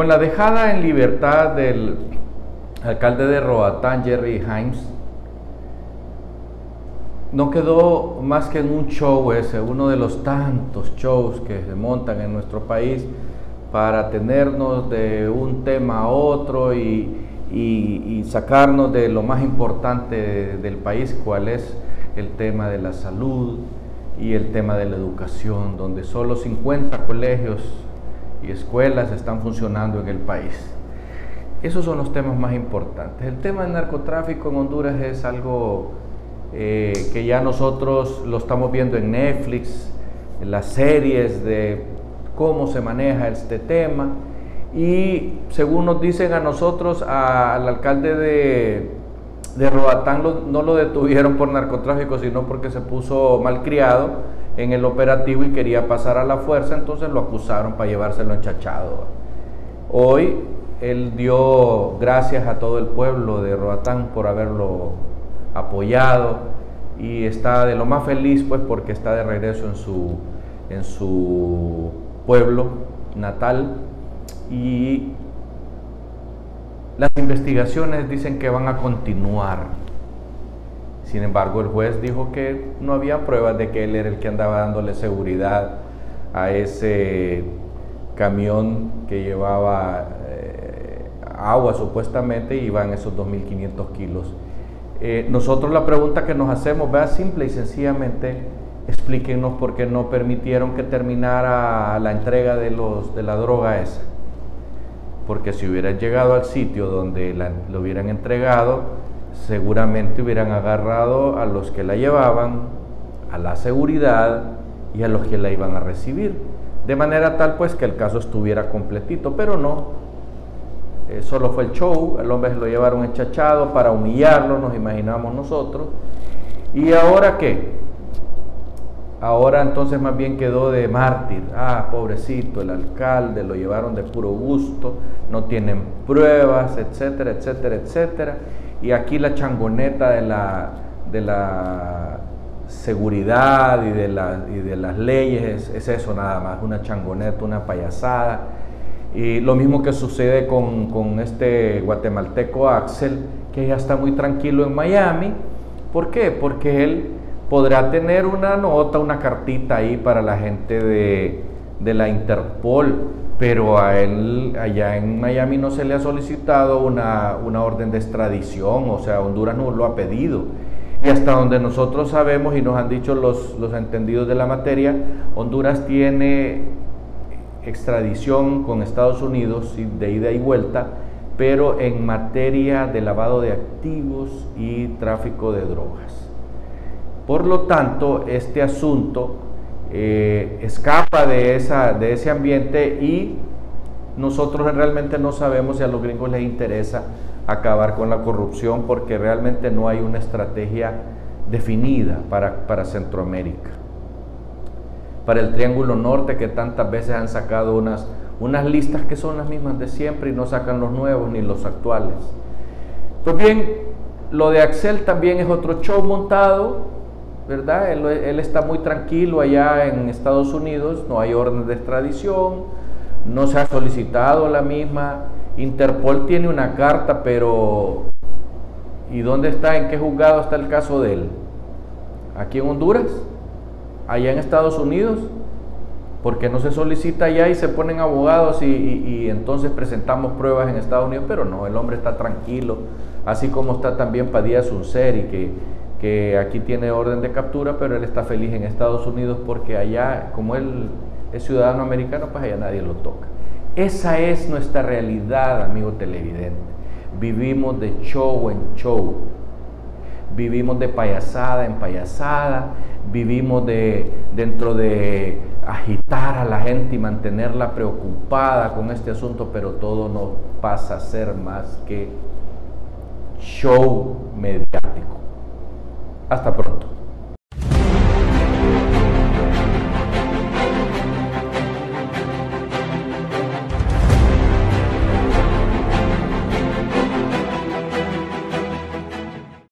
Con la dejada en libertad del alcalde de Roatán, Jerry Himes, no quedó más que en un show ese, uno de los tantos shows que se montan en nuestro país para tenernos de un tema a otro y, sacarnos de lo más importante del país, cuál es el tema de la salud y el tema de la educación, donde solo 50 colegios y escuelas están funcionando en el país. Esos son los temas más importantes. El tema del narcotráfico en Honduras es algo eh, que ya nosotros lo estamos viendo en Netflix, en las series de cómo se maneja este tema. Y según nos dicen a nosotros, al alcalde de, de Roatán no lo detuvieron por narcotráfico, sino porque se puso malcriado en el operativo y quería pasar a la fuerza, entonces lo acusaron para llevárselo enchachado. Hoy él dio gracias a todo el pueblo de Roatán por haberlo apoyado y está de lo más feliz pues porque está de regreso en su, en su pueblo natal y las investigaciones dicen que van a continuar sin embargo, el juez dijo que no había pruebas de que él era el que andaba dándole seguridad a ese camión que llevaba eh, agua supuestamente y iban esos 2.500 kilos. Eh, nosotros la pregunta que nos hacemos, vea, simple y sencillamente, explíquenos por qué no permitieron que terminara la entrega de, de la droga esa. Porque si hubieran llegado al sitio donde lo hubieran entregado, seguramente hubieran agarrado a los que la llevaban, a la seguridad y a los que la iban a recibir. De manera tal pues que el caso estuviera completito, pero no. Eh, solo fue el show, el hombre lo llevaron enchachado para humillarlo, nos imaginamos nosotros. ¿Y ahora qué? Ahora entonces más bien quedó de mártir. Ah, pobrecito, el alcalde, lo llevaron de puro gusto, no tienen pruebas, etcétera, etcétera, etcétera. Y aquí la changoneta de la, de la seguridad y de, y de las leyes es, eso nada más, una changoneta, una payasada. Y lo mismo que sucede con, con este guatemalteco Axel, que ya está muy tranquilo en Miami. ¿Por qué? Porque él podrá tener una nota, una cartita ahí para la gente de, de la Interpol, pero a él allá en Miami no se le ha solicitado una, orden de extradición, o sea, Honduras no lo ha pedido. Y hasta donde nosotros sabemos y nos han dicho los, los entendidos de la materia, Honduras tiene extradición con Estados Unidos de ida y vuelta, pero en materia de lavado de activos y tráfico de drogas. Por lo tanto, este asunto eh, escapa de, esa, de ese ambiente y nosotros realmente no sabemos si a los gringos les interesa acabar con la corrupción porque realmente no hay una estrategia definida para, para Centroamérica. Para el Triángulo Norte que tantas veces han sacado unas, unas listas que son las mismas de siempre y no sacan los nuevos ni los actuales. Pues bien, lo de Axel también es otro show montado ¿verdad? Él, está muy tranquilo allá en Estados Unidos, no hay orden de extradición, no se ha solicitado la misma. Interpol tiene una carta, pero ¿y dónde está? ¿En qué juzgado está el caso de él? ¿Aquí en Honduras? ¿Allá en Estados Unidos? Porque no se solicita allá y se ponen abogados y, y entonces presentamos pruebas en Estados Unidos, pero no, el hombre está tranquilo, así como está también Padilla Sunseri, que que aquí tiene orden de captura, pero él está feliz en Estados Unidos porque allá, como él es ciudadano americano, pues allá nadie lo toca. Esa es nuestra realidad, amigo televidente. Vivimos de show en show. Vivimos de payasada en payasada. Vivimos de, dentro de agitar a la gente y mantenerla preocupada con este asunto, pero todo no pasa a ser más que show mediático. Hasta pronto.